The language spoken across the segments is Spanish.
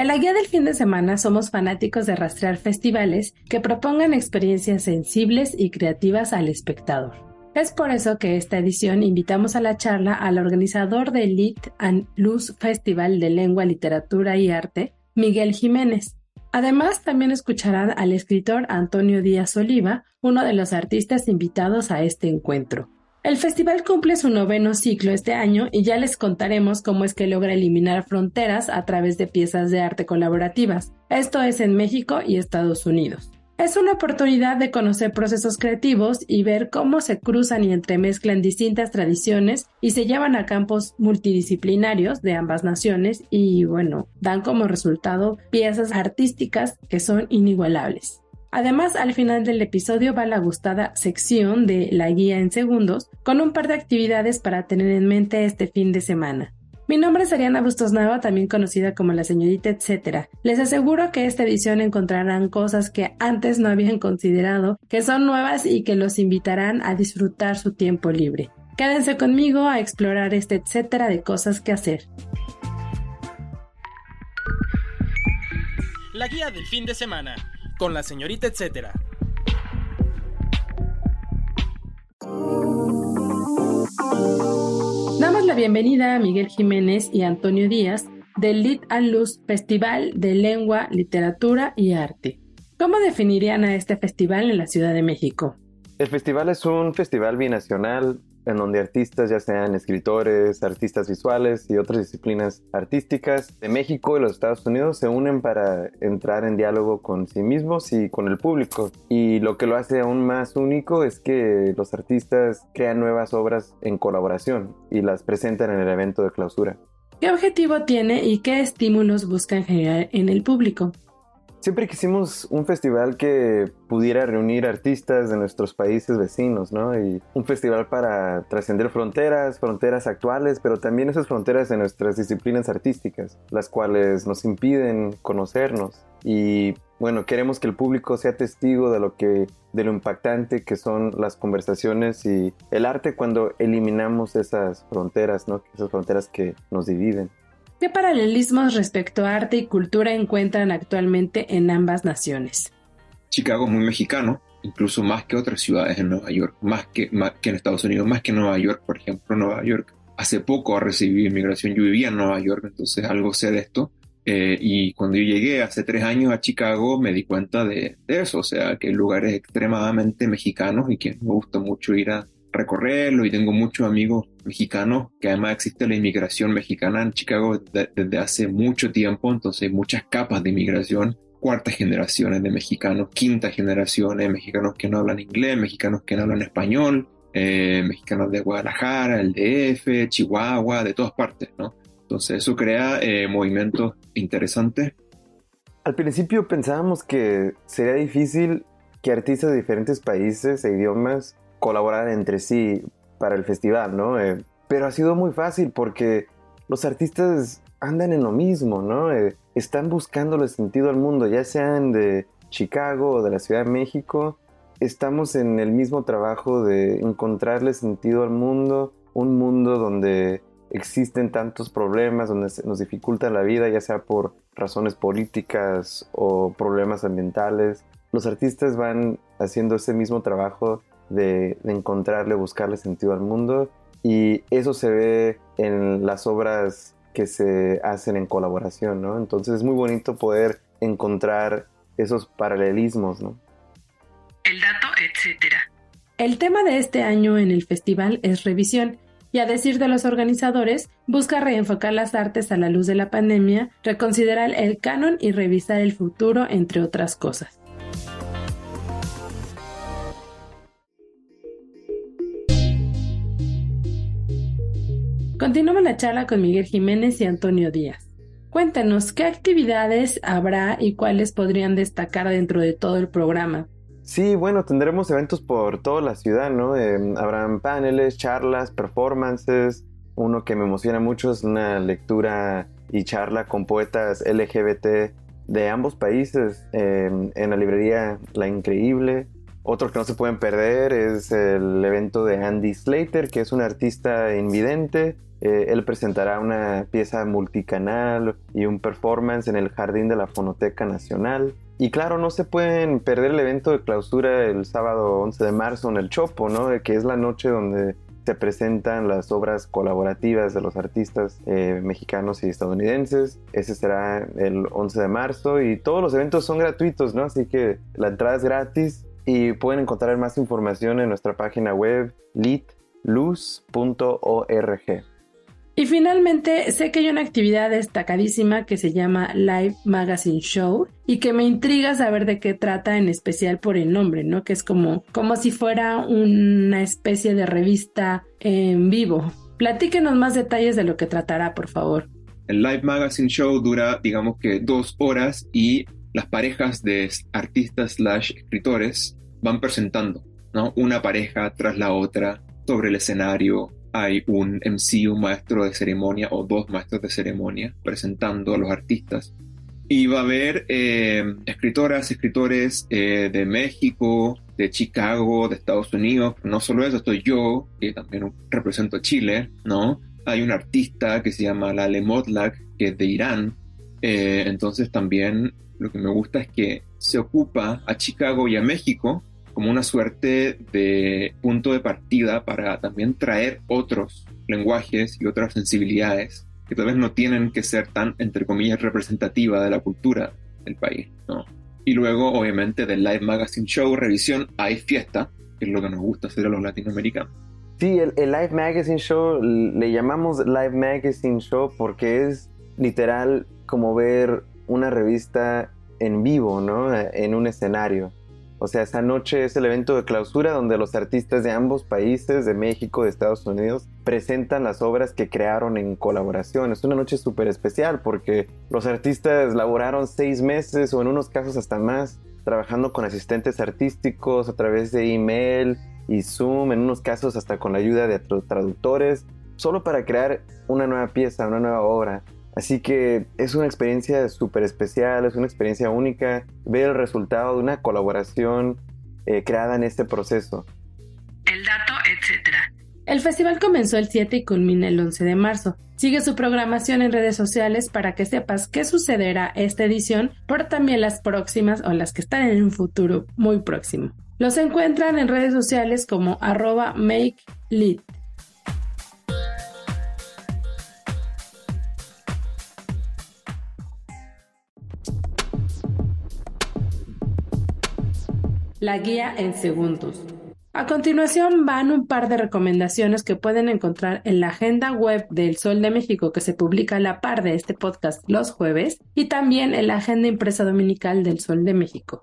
En la guía del fin de semana somos fanáticos de rastrear festivales que propongan experiencias sensibles y creativas al espectador. Es por eso que esta edición invitamos a la charla al organizador del Lit and Luz Festival de Lengua, Literatura y Arte, Miguel Jiménez. Además, también escucharán al escritor Antonio Díaz Oliva, uno de los artistas invitados a este encuentro. El festival cumple su noveno ciclo este año y ya les contaremos cómo es que logra eliminar fronteras a través de piezas de arte colaborativas. Esto es en México y Estados Unidos. Es una oportunidad de conocer procesos creativos y ver cómo se cruzan y entremezclan distintas tradiciones y se llevan a campos multidisciplinarios de ambas naciones y bueno, dan como resultado piezas artísticas que son inigualables. Además, al final del episodio va la gustada sección de la guía en segundos, con un par de actividades para tener en mente este fin de semana. Mi nombre es Ariana Bustos Nava, también conocida como la señorita etcétera. Les aseguro que esta edición encontrarán cosas que antes no habían considerado, que son nuevas y que los invitarán a disfrutar su tiempo libre. Quédense conmigo a explorar este etcétera de cosas que hacer. La guía del fin de semana con la señorita etcétera. Damos la bienvenida a Miguel Jiménez y Antonio Díaz del Lit and Luz Festival de Lengua, Literatura y Arte. ¿Cómo definirían a este festival en la Ciudad de México? El festival es un festival binacional en donde artistas, ya sean escritores, artistas visuales y otras disciplinas artísticas de México y los Estados Unidos, se unen para entrar en diálogo con sí mismos y con el público. Y lo que lo hace aún más único es que los artistas crean nuevas obras en colaboración y las presentan en el evento de clausura. ¿Qué objetivo tiene y qué estímulos buscan generar en el público? Siempre quisimos un festival que pudiera reunir artistas de nuestros países vecinos, ¿no? Y un festival para trascender fronteras, fronteras actuales, pero también esas fronteras de nuestras disciplinas artísticas, las cuales nos impiden conocernos. Y bueno, queremos que el público sea testigo de lo que de lo impactante que son las conversaciones y el arte cuando eliminamos esas fronteras, ¿no? Esas fronteras que nos dividen. ¿Qué paralelismos respecto a arte y cultura encuentran actualmente en ambas naciones? Chicago es muy mexicano, incluso más que otras ciudades en Nueva York, más que, más que en Estados Unidos, más que Nueva York, por ejemplo, Nueva York hace poco ha recibido inmigración, yo vivía en Nueva York, entonces algo sé de esto, eh, y cuando yo llegué hace tres años a Chicago me di cuenta de, de, eso, o sea, que el lugar es extremadamente mexicano y que me gusta mucho ir a recorrerlo y tengo muchos amigos mexicanos, que además existe la inmigración mexicana en Chicago desde hace mucho tiempo, entonces hay muchas capas de inmigración, cuartas generaciones de mexicanos, quinta generaciones de mexicanos que no hablan inglés, mexicanos que no hablan español, eh, mexicanos de Guadalajara, el DF, Chihuahua, de todas partes, ¿no? Entonces eso crea eh, movimientos interesantes. Al principio pensábamos que sería difícil que artistas de diferentes países e idiomas colaborar entre sí para el festival, ¿no? Eh, pero ha sido muy fácil porque los artistas andan en lo mismo, ¿no? Eh, están buscándole sentido al mundo, ya sean de Chicago o de la Ciudad de México. Estamos en el mismo trabajo de encontrarle sentido al mundo, un mundo donde existen tantos problemas, donde nos dificulta la vida, ya sea por razones políticas o problemas ambientales. Los artistas van haciendo ese mismo trabajo de, encontrarle, buscarle sentido al mundo y eso se ve en las obras que se hacen en colaboración, ¿no? Entonces es muy bonito poder encontrar esos paralelismos, ¿no? El dato, etcétera. El tema de este año en el festival es revisión y a decir de los organizadores, busca reenfocar las artes a la luz de la pandemia, reconsiderar el canon y revisar el futuro, entre otras cosas. Continuamos la charla con Miguel Jiménez y Antonio Díaz. Cuéntanos, ¿qué actividades habrá y cuáles podrían destacar dentro de todo el programa? Sí, bueno, tendremos eventos por toda la ciudad, ¿no? Eh, habrán paneles, charlas, performances. Uno que me emociona mucho es una lectura y charla con poetas LGBT de ambos países eh, en la librería La Increíble. Otro que no se pueden perder es el evento de Andy Slater, que es un artista invidente. Eh, él presentará una pieza multicanal y un performance en el Jardín de la Fonoteca Nacional. Y claro, no se pueden perder el evento de clausura el sábado 11 de marzo en el Chopo, ¿no? Que es la noche donde se presentan las obras colaborativas de los artistas eh, mexicanos y estadounidenses. Ese será el 11 de marzo y todos los eventos son gratuitos, ¿no? Así que la entrada es gratis y pueden encontrar más información en nuestra página web litluz.org. Y finalmente, sé que hay una actividad destacadísima que se llama Live Magazine Show y que me intriga saber de qué trata en especial por el nombre, ¿no? Que es como, como si fuera una especie de revista en vivo. Platíquenos más detalles de lo que tratará, por favor. El Live Magazine Show dura, digamos que dos horas y las parejas de artistas slash escritores van presentando, ¿no? Una pareja tras la otra sobre el escenario. Hay un MC, un maestro de ceremonia o dos maestros de ceremonia presentando a los artistas. Y va a haber eh, escritoras, escritores eh, de México, de Chicago, de Estados Unidos. No solo eso, estoy yo, que también represento Chile, ¿no? Hay un artista que se llama Lale Motlak, que es de Irán. Eh, entonces también lo que me gusta es que se ocupa a Chicago y a México como una suerte de punto de partida para también traer otros lenguajes y otras sensibilidades que tal vez no tienen que ser tan, entre comillas, representativa de la cultura del país, ¿no? Y luego, obviamente, del Live Magazine Show, revisión, hay fiesta, que es lo que nos gusta hacer a los latinoamericanos. Sí, el, el Live Magazine Show le llamamos Live Magazine Show porque es literal como ver una revista en vivo, ¿no? En un escenario. O sea, esa noche es el evento de clausura donde los artistas de ambos países, de México, de Estados Unidos, presentan las obras que crearon en colaboración. Es una noche súper especial porque los artistas laboraron seis meses o en unos casos hasta más trabajando con asistentes artísticos a través de email y Zoom, en unos casos hasta con la ayuda de traductores, solo para crear una nueva pieza, una nueva obra. Así que es una experiencia súper especial, es una experiencia única ver el resultado de una colaboración eh, creada en este proceso. El dato, etc. El festival comenzó el 7 y culmina el 11 de marzo. Sigue su programación en redes sociales para que sepas qué sucederá esta edición, pero también las próximas o las que están en un futuro muy próximo. Los encuentran en redes sociales como arroba makelit. La guía en segundos. A continuación van un par de recomendaciones que pueden encontrar en la agenda web del Sol de México que se publica a la par de este podcast los jueves y también en la agenda impresa dominical del Sol de México.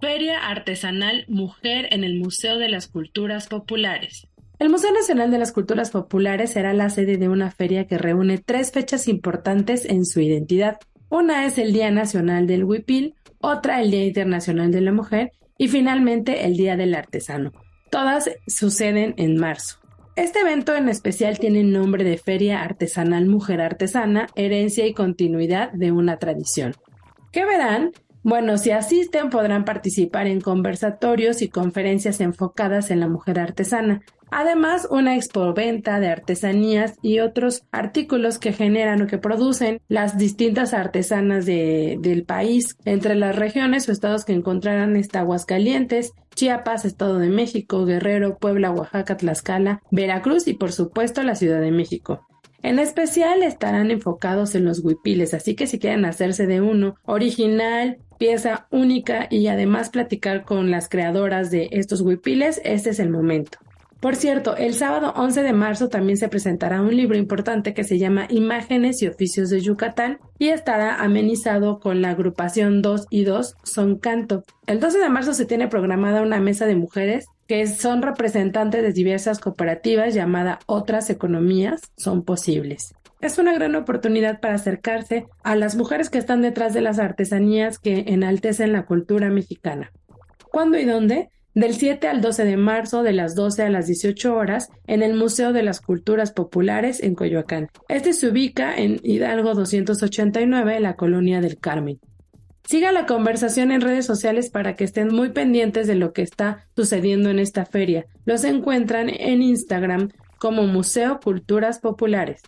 Feria Artesanal Mujer en el Museo de las Culturas Populares. El Museo Nacional de las Culturas Populares será la sede de una feria que reúne tres fechas importantes en su identidad. Una es el Día Nacional del Huipil, otra el Día Internacional de la Mujer y finalmente el Día del Artesano. Todas suceden en marzo. Este evento en especial tiene nombre de Feria Artesanal Mujer Artesana, herencia y continuidad de una tradición. ¿Qué verán? Bueno, si asisten podrán participar en conversatorios y conferencias enfocadas en la mujer artesana. Además, una expoventa de artesanías y otros artículos que generan o que producen las distintas artesanas del país. Entre las regiones o estados que encontrarán está Aguascalientes, Chiapas, Estado de México, Guerrero, Puebla, Oaxaca, Tlaxcala, Veracruz y por supuesto la Ciudad de México. En especial estarán enfocados en los huipiles, así que si quieren hacerse de uno original, pieza única y además platicar con las creadoras de estos huipiles, este es el momento. Por cierto, el sábado 11 de marzo también se presentará un libro importante que se llama Imágenes y Oficios de Yucatán y estará amenizado con la agrupación 2 y 2 Son Canto. El 12 de marzo se tiene programada una mesa de mujeres que son representantes de diversas cooperativas llamadas otras economías, son posibles. Es una gran oportunidad para acercarse a las mujeres que están detrás de las artesanías que enaltecen la cultura mexicana. ¿Cuándo y dónde? Del 7 al 12 de marzo, de las 12 a las 18 horas, en el Museo de las Culturas Populares en Coyoacán. Este se ubica en Hidalgo 289, en la colonia del Carmen. Siga la conversación en redes sociales para que estén muy pendientes de lo que está sucediendo en esta feria. Los encuentran en Instagram como Museo Culturas Populares.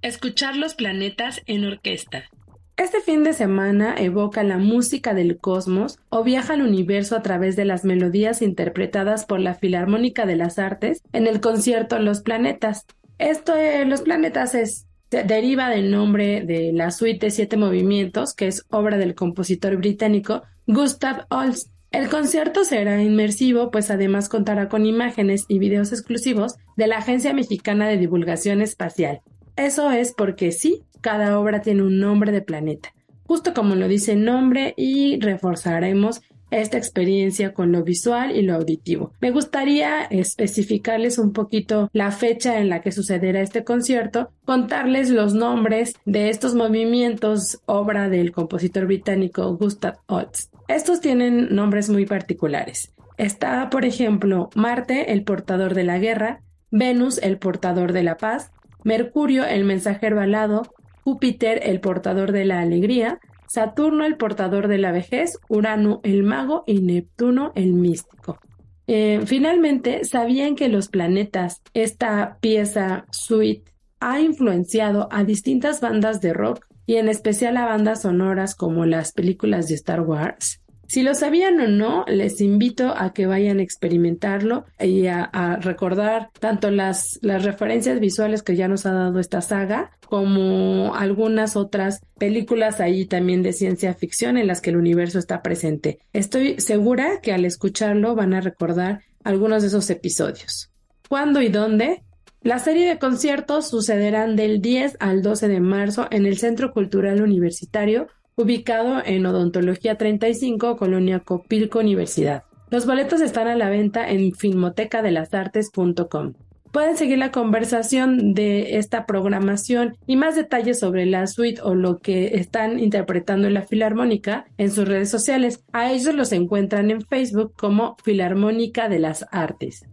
Escuchar los planetas en orquesta. Este fin de semana evoca la música del cosmos o viaja al universo a través de las melodías interpretadas por la Filarmónica de las Artes en el concierto Los Planetas. Esto de Los Planetas es deriva del nombre de la suite de siete movimientos, que es obra del compositor británico Gustav Holst. El concierto será inmersivo, pues además contará con imágenes y videos exclusivos de la Agencia Mexicana de Divulgación Espacial. Eso es porque sí, cada obra tiene un nombre de planeta, justo como lo dice nombre y reforzaremos esta experiencia con lo visual y lo auditivo. Me gustaría especificarles un poquito la fecha en la que sucederá este concierto, contarles los nombres de estos movimientos, obra del compositor británico Gustav Holst. Estos tienen nombres muy particulares. Está, por ejemplo, Marte, el portador de la guerra, Venus, el portador de la paz, Mercurio, el mensajero alado, Júpiter el portador de la alegría, Saturno el portador de la vejez, Urano el mago y Neptuno el místico. Eh, finalmente, ¿sabían que los planetas, esta pieza suite, ha influenciado a distintas bandas de rock y en especial a bandas sonoras como las películas de Star Wars? Si lo sabían o no, les invito a que vayan a experimentarlo y a, recordar tanto las, las referencias visuales que ya nos ha dado esta saga, como algunas otras películas ahí también de ciencia ficción en las que el universo está presente. Estoy segura que al escucharlo van a recordar algunos de esos episodios. ¿Cuándo y dónde? La serie de conciertos sucederán del 10 al 12 de marzo en el Centro Cultural Universitario ubicado en Odontología 35, Colonia Copilco Universidad. Los boletos están a la venta en filmotecadelasartes.com. Pueden seguir la conversación de esta programación y más detalles sobre la suite o lo que están interpretando en la Filarmónica en sus redes sociales. A ellos los encuentran en Facebook como Filarmónica de las Artes.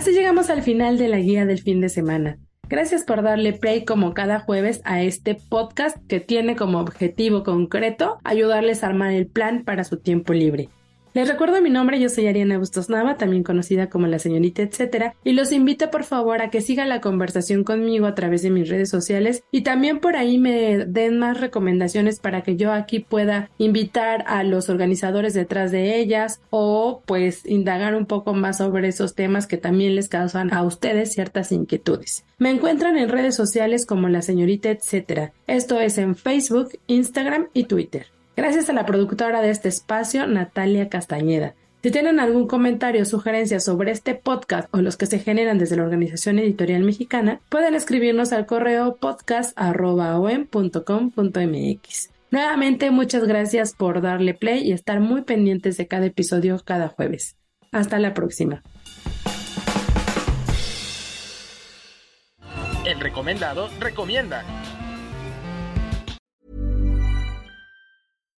Así llegamos al final de la guía del fin de semana. Gracias por darle play como cada jueves a este podcast que tiene como objetivo concreto ayudarles a armar el plan para su tiempo libre. Les recuerdo mi nombre, yo soy Ariana Bustos Nava, también conocida como la señorita etcétera, y los invito por favor a que sigan la conversación conmigo a través de mis redes sociales y también por ahí me den más recomendaciones para que yo aquí pueda invitar a los organizadores detrás de ellas o pues indagar un poco más sobre esos temas que también les causan a ustedes ciertas inquietudes. Me encuentran en redes sociales como la señorita etcétera. Esto es en Facebook, Instagram y Twitter. Gracias a la productora de este espacio, Natalia Castañeda. Si tienen algún comentario o sugerencia sobre este podcast o los que se generan desde la Organización Editorial Mexicana, pueden escribirnos al correo podcast.com.mx. Nuevamente, muchas gracias por darle play y estar muy pendientes de cada episodio cada jueves. Hasta la próxima. El recomendado recomienda.